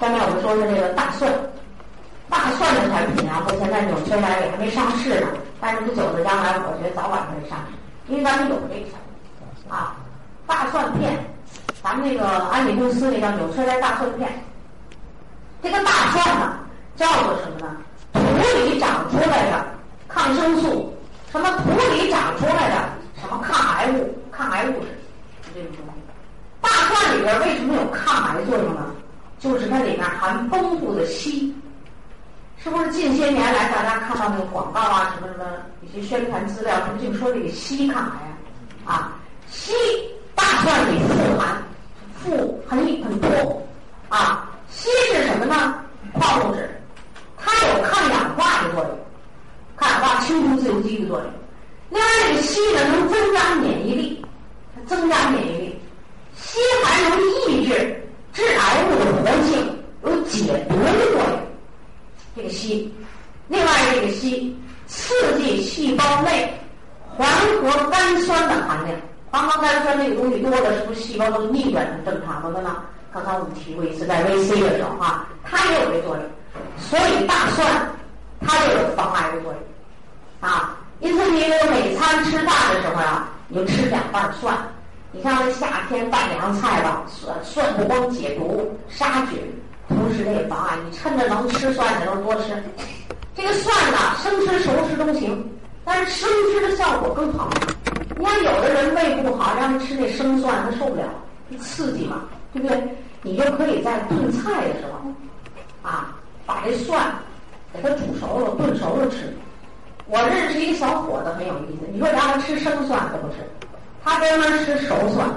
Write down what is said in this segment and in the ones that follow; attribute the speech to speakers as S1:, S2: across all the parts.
S1: 下面我们说说这个大蒜。大蒜的产品啊，目前在纽崔莱也还没上市呢，但是不久的将来，我觉得早晚会上市，因为咱们有这个产品啊。大蒜片，咱们那个安利公司那叫纽崔莱大蒜片。这个大蒜呢，叫做什么呢？土里长出来的抗生素，什么土里长出来的什么抗癌物、抗癌物质，这种东西。大蒜里边为什么有抗癌作用呢？就是它里面含丰富的硒。是不是近些年来大家看到那个广告啊，什么什么一些宣传资料，什么净说这个硒抗癌啊？啊，硒大蒜里富含，富很很多啊。硒是什么呢？矿物质，它有抗氧化的作用，抗氧化清除自由基的作用。另外，这个硒呢能增加免疫力，增加免疫力。硒还能制致癌物的活性，有解毒的作用。这个硒，另外这个硒刺激细胞内环核苷酸的含量，环核苷酸这个东西多了，是不是细胞都逆转成正常的呢？刚才我们提过一次，在 VC 的时候啊，它也有这作用，所以大蒜它就有防癌的作用啊。因此，你每餐吃饭的时候啊，你就吃两瓣蒜。你像这夏天拌凉菜吧，蒜蒜不光解毒杀菌。同时，它也防癌你趁着能吃蒜的时候多吃。这个蒜呢，生吃熟吃都行，但是生吃的效果更好。你看，有的人胃不好，让他吃那生蒜，他受不了，刺激嘛，对不对？你就可以在炖菜的时候，啊，把这蒜给它煮熟了、炖熟了吃。我认识一个小伙子很有意思，你说让他吃生蒜他不吃，他专门吃熟蒜。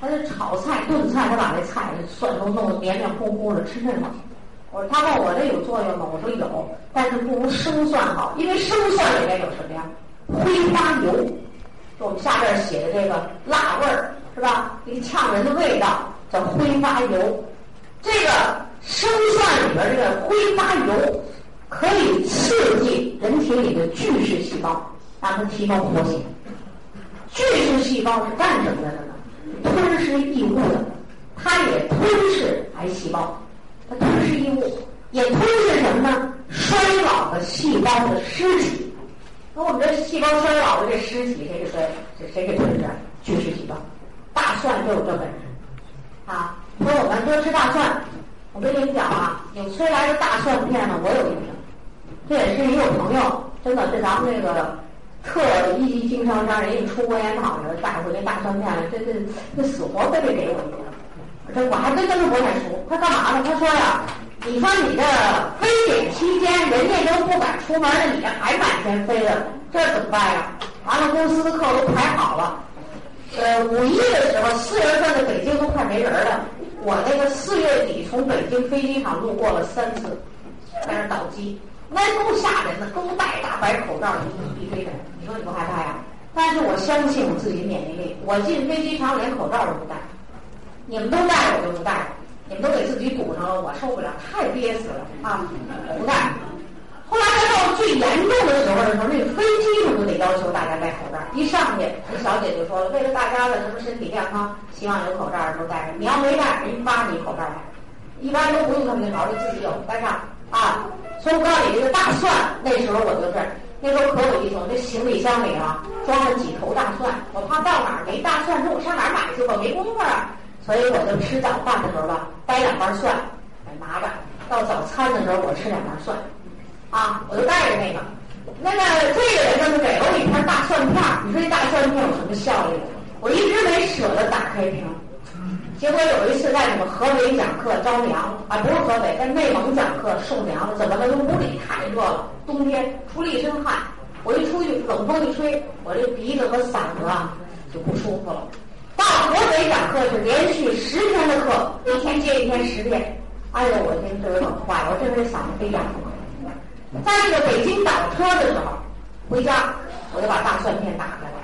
S1: 他就炒菜、炖菜，他把那菜蒜都弄得黏黏糊糊的，吃那个。他问我这有作用吗？我说有，但是不如生蒜好，因为生蒜里面有什么呀？挥发油，我们下边写的这个辣味儿是吧？一个呛人的味道叫挥发油。这个生蒜里边这个挥发油可以刺激人体里的巨噬细胞，让它提高活性。巨噬细胞是干什么的呢？吞噬异物的，它也吞噬癌细胞，它吞噬异物，也吞噬什么呢？衰老的细胞的尸体。那我们这细胞衰老的这尸体，谁给衰？谁谁给吞噬？巨噬细胞。大蒜就有这本事啊！说我们多吃大蒜。我跟你们讲啊，纽崔莱的大蒜片呢，我有印象。这也是一个朋友，真的，这咱们这个。特一级经销商，人家出国研讨呢，带回来大蒜片，这这这死活非得给我一个。这我还真跟他不太熟。他干嘛呢？他说呀，你说你这非典期间，人家都不敢出门了，你这还满天飞的，这怎么办呀？完了，公司的课都排好了。呃，五一的时候，四月份的北京都快没人了。我那个四月底从北京飞机场路过了三次，在那倒机。那够吓人的，都戴大白口罩，一堆人，你说你不害怕呀？但是我相信我自己免疫力，我进飞机场连口罩都不戴。你们都戴，我就不戴。你们都给自己堵上了，我受不了，太憋死了啊！我不戴。后来到最严重的时候的时候，那个飞机上都得要求大家戴口罩。一上去，那小姐就说了，为了大家的什么身体健康，希望有口罩的时候戴上。你要没戴，人发你口罩来。一般都不用他们那口罩，自己有戴上啊。所以我告诉你，这个大蒜，那时候我就是，那时候可有意思了。这行李箱里啊，装了几头大蒜，我怕到哪儿没大蒜，说我上哪儿买去吧，没工夫啊。所以我就吃早饭的时候吧，掰两瓣蒜，拿着；到早餐的时候，我吃两瓣蒜，啊，我就带着那个。那个这个人呢，给了我一片大蒜片儿你说这大蒜片有什么效益？我一直没舍得打开瓶。结果有一次在什么河北讲课着凉啊，不是河北，在内蒙讲课受凉了，怎么了？屋里太热了，冬天出了一身汗，我一出去冷风一吹，我这鼻子和嗓子啊就不舒服了。到河北讲课是连续十天的课，一天接一天十遍，哎呦，我真真冷坏了，我这回嗓子非常不可在这个北京倒车的时候，回家我就把大蒜片打开了。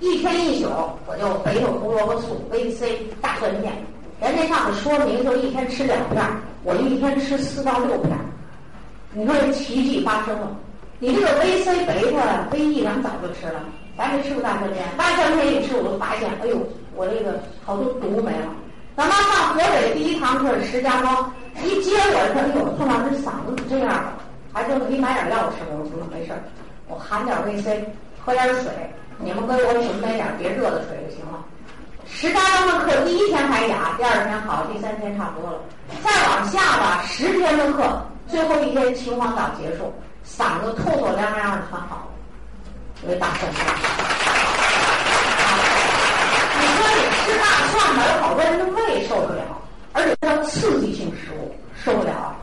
S1: 一天一宿，我就肥肉胡萝卜素 VC 大蒜片，人家上面说明就一天吃两片，我一天吃四到六片。你说这奇迹发生了，你这个 VC 贝塔 VE 咱早就吃了，咱没吃过大蒜片，大蒜片一吃我就发现，哎呦，我这个好多毒没了。咱妈上河北第一堂课是石家庄，一接我说，哎呦，宋老师嗓子怎么这样了？还说给你买点药吃吧。我说没事儿，我含点维 C，喝点水，你们给我准备点别热的水就行了。石家庄的课，第一天还哑，第二天好，第三天差不多了。再往下吧，十天的课，最后一天秦皇岛结束，嗓子透透亮亮的很好，因为大蒜片。你说你吃大蒜吧，有好多人的胃受不了，而且叫刺激性食物受不了。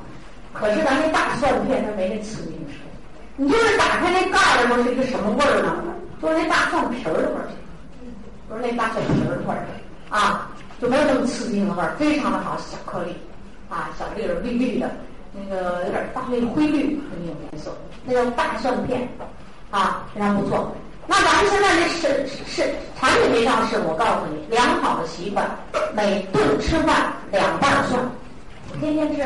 S1: 可是咱那大蒜片它没那刺激性食物，你就是打开那盖儿的时候是一个什么味儿呢？就是那大蒜皮儿的味儿。不是那大蒜皮儿的味儿啊，就没有那么刺激性的味儿，非常的好，小颗粒，啊，小粒儿绿绿的，那个有点大那个灰绿那种颜色，那叫大蒜片，啊，非常不错。那咱们现在这是是产品没上市，我告诉你，良好的习惯，每顿吃饭两瓣蒜，天天吃。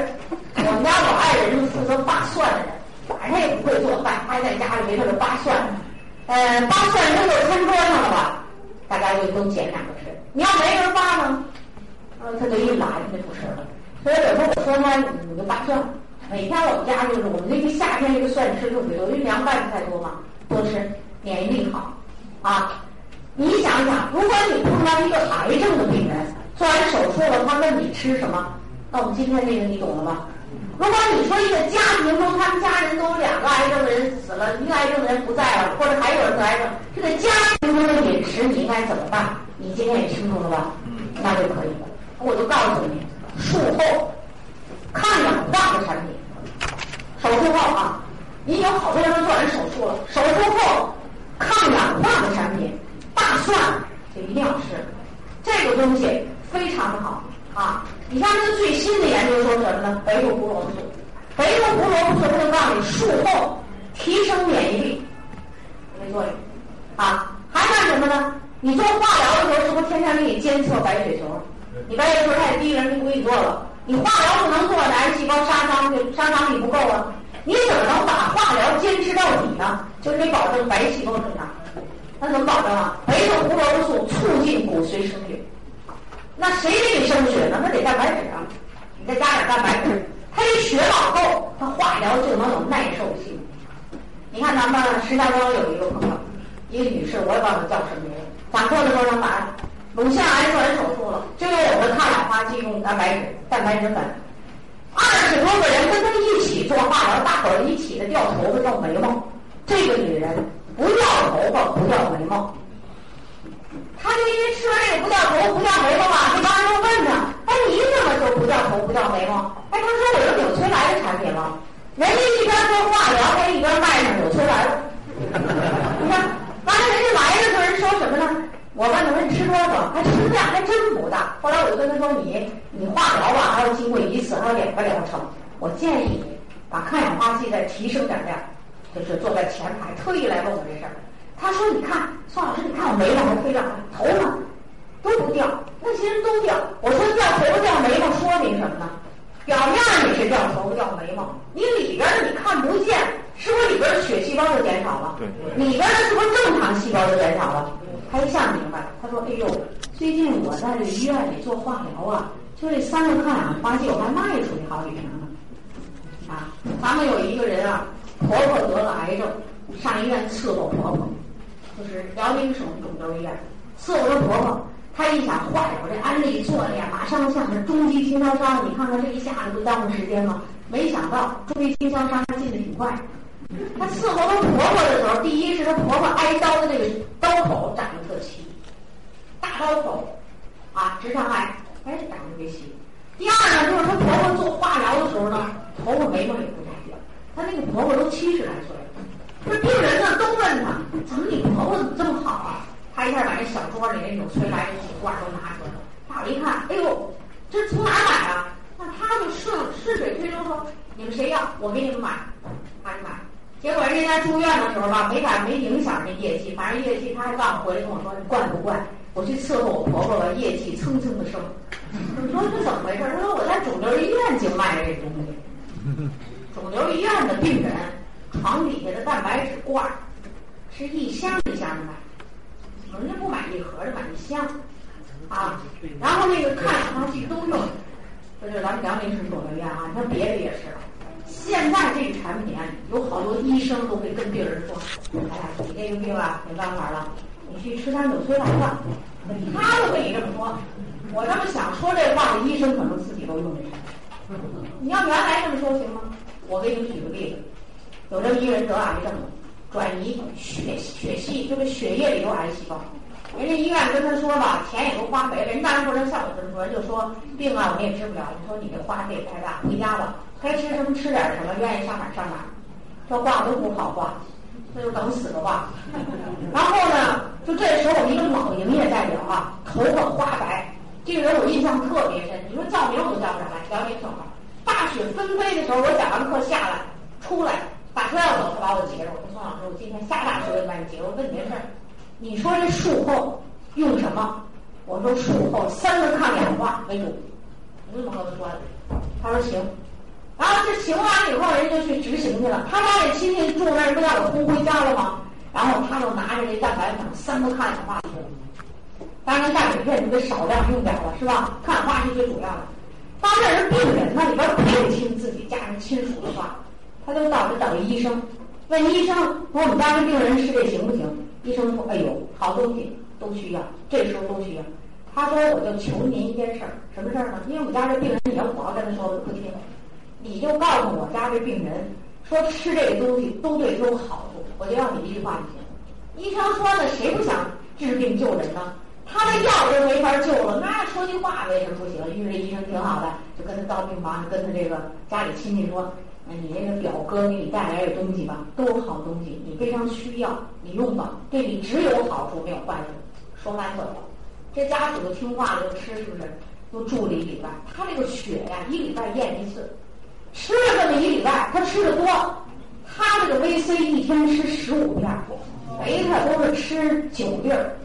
S1: 我们家我爱人是负责扒蒜的人，反正也不会做饭，他在家里没事就扒蒜，呃，扒蒜扔到餐桌上了吧？大家就都捡两个吃。你要没人扒呢，呃，他就一拉，他就不吃了。所以有时候我说他，你就扒蒜。每天我们家就是我们那个夏天这个蒜吃特别多，因为凉拌菜多嘛，多吃免疫力好啊。你想想，如果你碰到一个癌症的病人，做完手术了，他问你吃什么，那我们今天这个你懂了吗？如果你说一个家庭中，他们家人都有两个癌症的人死了，一个癌症的人不在了，或者还有人得癌症，这个家庭中的饮食你应该怎么办？你今天也清楚了吧？那就可以了。我就告诉你，术后抗氧化的产品，手术后啊，你有好多人都做完手术了，手术后抗氧化的产品，大蒜就一定要吃，这个东西非常的好啊。你看这个最新的研究说什么呢？贝塔胡萝卜素，贝塔胡萝卜素它就告诉你术后提升免疫力，没作用啊。还干什么呢？你做化疗的时候是不是天天给你监测白血球？你白血球太低，人就不给你做了。你化疗不能做，癌细胞杀伤力杀伤力不够啊。你怎么能把化疗坚持到底呢？就是得保证白细胞增长。那怎么保证啊？贝塔胡萝卜素促进骨髓生血。那谁给你生血呢？那得蛋白质啊！你再加点蛋白质，他一血老够，他化疗就能有耐受性。你看咱们石家庄有一个朋友，一个女士，我也忘了叫什么名。讲课的时候她把乳腺癌做完手术了，就用我的抗氧化剂用蛋白质、蛋白质粉，二十多个人跟她一起做化疗，大伙儿一起的掉头发、掉眉毛。这个女人不掉头发，不掉眉毛。他就因为吃完这个不掉头不掉眉毛嘛，这帮人就问他：“哎，你怎么就不掉头不掉眉毛？”哎，他说：“我有纽崔莱的产品吗？”人家一边做化疗，还一边卖上纽崔莱。你看，完了人家来的时候人说什么呢？我问他说：“你吃多少？”还吃量还真不大。后来我就跟他说：“你你化疗吧，还要经过一次，还有两个疗程。我建议你把抗氧化剂再提升点量，就是坐在前排，特意来问我这事儿。”他说：“你看，宋老师，你看我眉毛还飞亮，头发都不掉，那些人都掉。我说掉头发掉眉毛，说明什么呢？表面你是掉头发掉眉毛，你里边的你看不见，是不是里边的血细胞就减少了？
S2: 对，
S1: 里边的是不是正常细胞就减少了？他一下明白，他说：哎呦，最近我在这医院里做化疗啊，就这三个抗氧化剂，我还卖出去好几瓶呢。啊，咱们有一个人啊，婆婆得了癌症，上医院伺候婆婆。”就是辽宁省肿瘤医院伺候着婆婆，她一想坏了，我这安利做的呀，马上像是中级经销商，你看看这一下子不耽误时间吗？没想到中级经销商进的挺快。她伺候她婆婆的时候，第一是她婆婆挨刀的这个刀口长得特齐，大刀口啊，直肠癌，哎，长得特别齐。第二呢，就是她婆婆做化疗的时候呢，头发眉毛也不。她那个婆婆都七十来岁了。这病人呢都问他，怎么你婆婆怎么这么好啊？他一下把那小桌里那纽崔莱的几罐都拿出来了。大伙一看，哎呦，这从哪买啊？那他就顺顺水推舟说，你们谁要，我给你们买，他就买。结果人家住院的时候吧，没敢没影响这业绩，反正业绩他还告诉回来跟我说，你怪不惯？我去伺候我婆婆吧，业绩蹭蹭的升。你说这怎么回事？他说我在肿瘤医院就卖这东西，肿瘤医院的病人。床底下的蛋白质罐儿是一箱一箱的买，人家不买一盒的，买一箱啊。然后那个抗氧化剂都用，这就是咱们辽宁省肿瘤医院啊，你看别的也是。现在这个产品啊，有好多医生都会跟病人说：“哎呀，你这个病啊，没办法了，你去吃三九催来吧。”他都跟你这么说。我这么想说这话的医生，可能自己都用这产品。你要原来这么说行吗？我给你们举个例子，有这么一人得癌症，转移血血系，就是血液里有癌细胞。人家医院跟他说吧，钱也都花没了，人当然不能像我这么说，人就说病啊，我们也治不了。你说你这花费也太大，回家吧，该吃什么吃点什么，愿意上哪上哪。这话都不好话，那就等死的话。然后呢，就这时候一个老营业代表啊，头发花白，这个人我印象特别深。你说叫名我都叫不上来，辽宁省的。大雪纷飞的时候，我讲完课下来，出来打车要走，他把我截住。我说宋老师，我今天下大雪我把你截着。我问你件事儿。你说这术后用什么？我说术后三个抗氧化为主。我这么和他说的，他说行。然后这行完以后，人就去执行去了。他把这亲戚住那儿，不让我轰回家了吗？然后他就拿着这蛋白粉三个抗氧化去了。当然钙镁片你得少量用点了，是吧？抗氧化是最主要的。当这人病人那里边不亲自己家人亲属的话，他就到这等医生，问医生说我们家这病人吃这行不行？医生说：“哎呦，好东西都需要，这时候都需要。”他说：“我就求您一件事儿，什么事儿呢？因为我们家这病人，你要我要跟他说，我不听。你就告诉我家这病人，说吃这个东西都对他有好处，我就要你一句话就行。”医生说：“呢，谁不想治病救人呢？他的药都没法救了，那说句话为什么不行？因为这医生挺好的，就跟他到病房，跟他这个家里亲戚说。”那你这个表哥给你带来的东西吧，都是好东西，你非常需要，你用吧，对你只有好处没有坏处。说完走了，这家属就听话了，就吃，是不是？就住了一礼拜。他这个血呀，一礼拜验一次，吃了这么一礼拜，他吃的多。他这个 VC 一天吃十五片，贝塔都是吃九粒儿，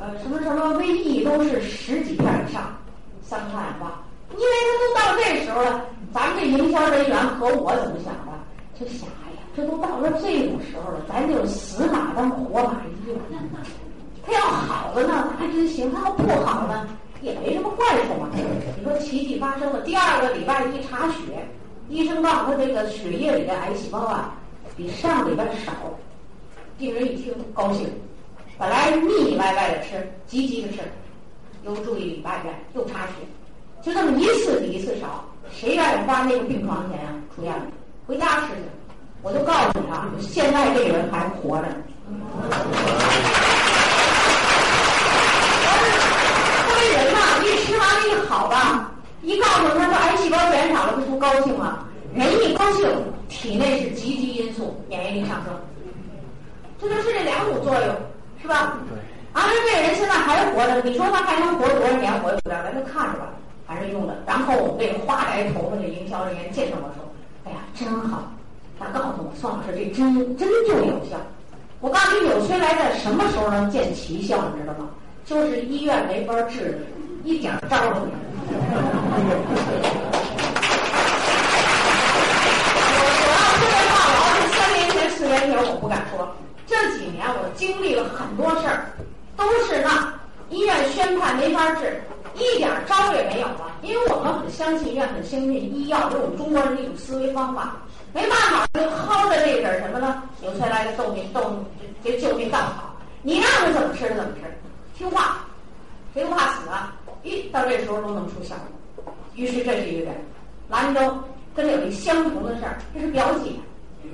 S1: 呃，什么什么 VE 都是十几片以上，三抗氧化。因为他都到这时候了。咱们这营销人员和我怎么想的？就想，哎呀，这都到了这种时候了，咱就死马当活马医了。他要好了呢，还真行；他要不好呢，也没什么坏处嘛。你说奇迹发生了，第二个礼拜一查血，医生告诉他这个血液里的癌细胞啊，比上礼拜少。病人一听高兴，本来腻腻歪歪的吃，急急的吃，又住一礼拜院，又查血，就这么一次比一次少。谁愿意花那个病床钱啊？出院了，回家吃去。我就告诉你啊，现在这人还活着。作为人嘛，一吃完了一好吧，一告诉他说癌细胞减少了，不高兴吗？人一高兴，体内是积极因素，免疫力上升。这就是这两股作用，是吧？对。啊，这个人现在还活着，你说他还能活多少年？活不了，咱就看着吧。还是用的，然后我们这个花白头发的营销人员见着我说：“哎呀，真好！”他告诉我：“宋老师，这真真就有效。”我告诉你，纽崔莱在什么时候能见奇效？你知道吗？就是医院没法治的，一点招都没有。我我要说这话，我要是三年前、四年前，我不敢说。这几年我经历了很多事儿，都是那医院宣判没法治。一点招也没有了，因为我们很相信医院很相信，医药是我们中国人的一种思维方法。没办法，就薅着这点什么呢？纽崔莱的救命救这救命稻草，你让他怎么吃怎么吃，听话，谁不怕死啊？咦到这时候都能出效果。于是这是一个人，兰州跟这有一相同的事儿，这是表姐，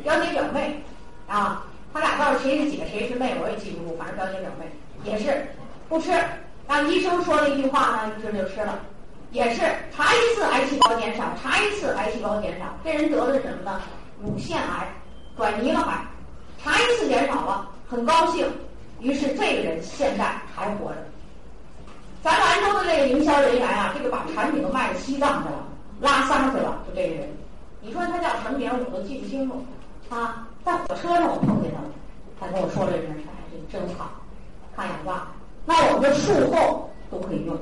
S1: 表姐表妹啊，他俩到底谁是姐谁是妹我也记不住，反正表姐表妹也是不吃。让医生说了一句话呢，医生就吃了，也是查一次癌细胞减少，查一次癌细胞减少，这人得的是什么呢？乳腺癌，转移了癌，查一次减少了，很高兴，于是这个人现在还活着。咱兰州的这个营销人员啊，这个把产品都卖到西藏去了，拉萨去了，就这个人，你说他叫什么名我都记不清楚，啊，在火车上我碰见他了，他跟我说这件事，这真好，抗氧化。那我们术后都可以用，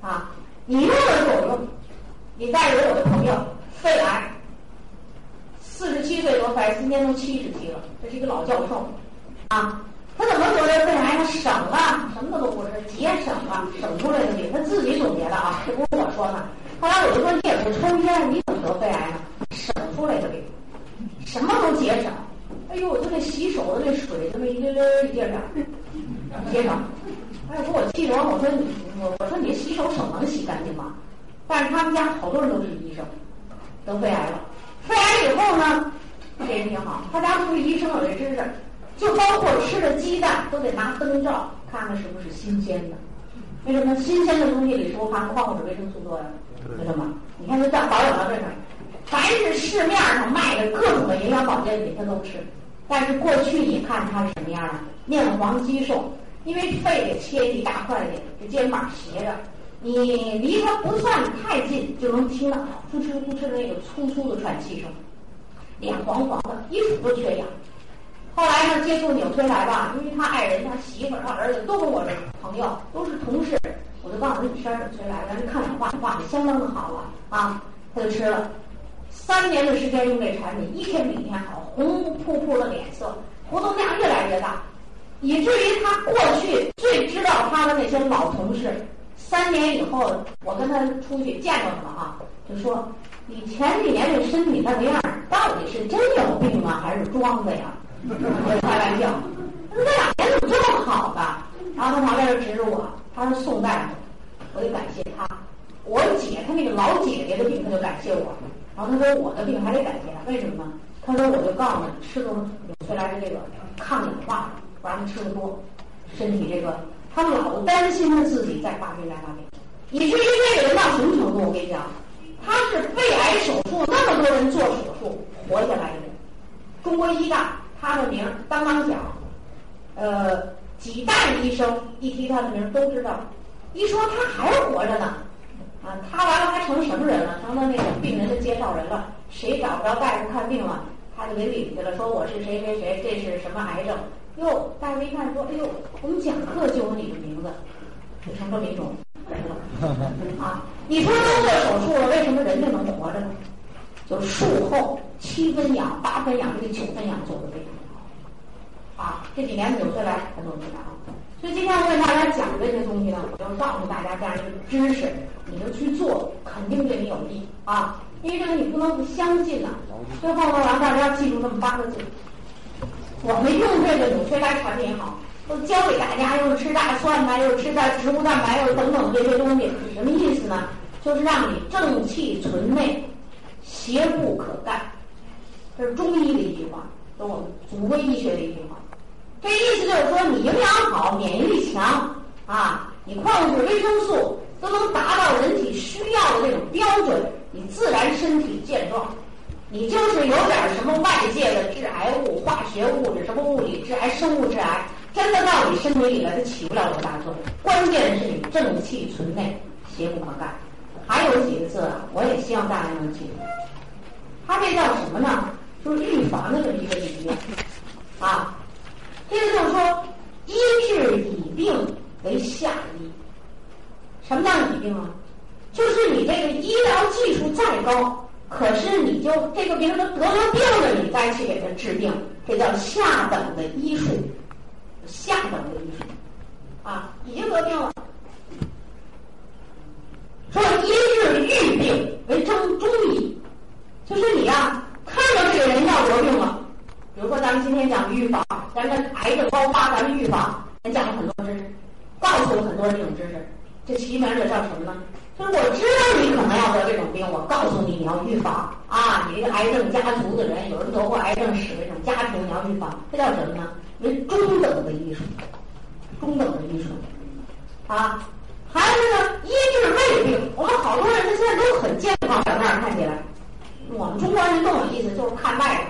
S1: 啊，你用了就有用。你再有我的朋友肺癌，四十七岁得肺，今年都七十七了，这是一个老教授，啊，他怎么得的肺癌？他省了，什么都不是，节省了，省出来的病，他自己总结的啊，这不是我说的。后来我就说你也不抽烟，你怎么得肺癌呢？省出来的病，什么都节省。哎呦，我就这洗手的这水，这么一溜溜一点点，节省。哎，给我气得我说你，我我说你这洗手手能洗干净吗？但是他们家好多人都是医生，得肺癌了。肺癌以后呢，这人挺好，他家不是医生有这知识，就包括吃的鸡蛋都得拿灯照看看是不是新鲜的。为什么新鲜的东西里是不含矿物质、维生素多呀？为什么？你看，这蛋保养到这儿，凡是市面上卖的各种的营养保健品，他都吃。但是过去你看他是什么样的？面黄肌瘦，因为肺给切一大块的，这肩膀斜着，你离他不算太近，就能听到呼哧呼哧的那个粗粗的喘气声，脸黄黄的，衣服都缺氧。后来呢，接触纽崔莱吧，因为他爱人、他媳妇、他儿子都跟我这朋友，都是同事，我就告诉他你吃纽崔莱，咱这抗氧化化的相当的好了啊，他就吃了。三年的时间用这产品，一天比一天好，红扑扑的脸色，活动量越来越大，以至于他过去最知道他的那些老同事，三年以后我跟他出去见着他了啊，就说你前几年这身体那个样，到底是真有病啊，还是装的呀？开玩笑，那两年怎么这么好的？然后他旁边就指着我，他是宋大夫，我得感谢他。我姐她那个老姐姐的病，他就感谢我。然后他说我的病还得感谢他，为什么呢？他说我就告诉你，吃个纽崔莱的这个抗氧化，不让他吃的多，身体这个他老担心他自己再发病再发病，以至于这个人到什么程度？我跟你讲，他是肺癌手术那么多人做手术活下来的人，中国医大。他的名当当响，呃，几代医生一提他的名都知道。一说他还活着呢，啊，他完了还成什么人了？成了那个病人的介绍人了。谁找不着大夫看病了，他就给领去了，说我是谁谁谁，这是什么癌症？哟，大夫一看说，哎呦，我们讲课就有你的名字，就成这么一种人了。啊，你说都做手术了，为什么人就能活着呢？就术后七分养、八分养，这个九分养做的非常好。啊，这几年纽崔莱他都知道。所以今天我给大家讲这些东西呢，我就告诉大家这样一个知识，你就去做，肯定对你有利啊。因为这个你不能不相信呐。最后呢，让大家记住这么八个字：我们用这个纽崔莱产品好，都教给大家，又是吃大蒜呐，又是吃点植物蛋白，又等等这些东西，是什么意思呢？就是让你正气存内。邪不可干，这是中医的一句话，跟我们祖国医学的一句话。这意思就是说，你营养好，免疫力强啊，你矿物质、维生素都能达到人体需要的这种标准，你自然身体健壮。你就是有点什么外界的致癌物、化学物质、什么物理致癌、生物致癌，真的到你身体里来，它起不了多大作用。关键是你正气存内，邪不可干。还有几个字啊，我也希望大家能记住。它这叫什么呢？就是预防的这么一个理念啊。这个就是说，医治乙病为下医。什么叫乙病啊？就是你这个医疗技术再高，可是你就这个病人得了病了，你再去给他治病，这叫下等的医术。下等的医术啊，已经得病了。说医治预病为中中医，就是你呀，看到这个人要得病了，比如说咱们今天讲预防，咱们癌症高发，咱们预防，咱讲了很多知识，告诉了很多这种知识，这起码这叫什么呢？就是我知道你可能要得这种病，我告诉你你要预防啊，你这个癌症家族的人，有人得过癌症史的这种家庭你要预防，这叫什么呢？为中等的医术，中等的医术，啊。还有呢，医治胃病，我们好多人他现在都很健康，表面看起来，我们中国人更有意思，就是看外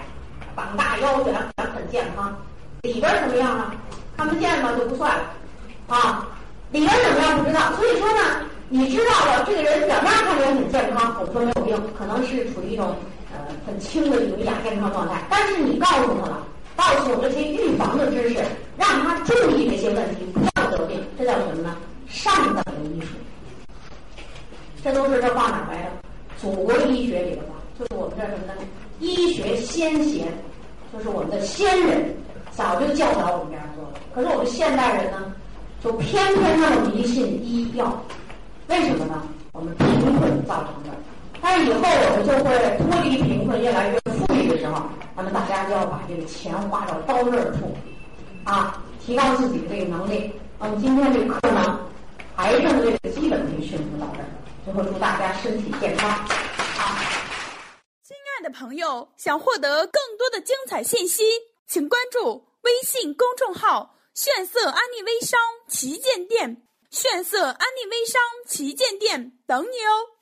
S1: 边，膀大腰圆，很健康，里边什么样呢？看不见吗就不算了，啊，里边怎么样不知道。所以说呢，你知道了这个人表面看起来很健康，我们说没有病，可能是处于一种呃很轻的一种亚健康状态，但是你告诉他了，告诉我这些预防的知识，让他注意这些问题，不要得病，这叫什么呢？上等的医术，这都是这话哪来的？祖国医学里的话，就是我们这什么呢？医学先贤，就是我们的先人早就教导我们这样做了。可是我们现代人呢，就偏偏那么迷信医药，为什么呢？我们贫困造成的。但是以后我们就会脱离贫困，越来越富裕的时候，那么大家就要把这个钱花到刀刃处，啊，提高自己的这个能力。那么今天这个课呢，癌症的这个基本培训就到这儿，最后祝大家身体健康。
S2: 的朋友，想获得更多的精彩信息，请关注微信公众号“炫色安利微商旗舰店”。炫色安利微商旗舰店等你哦。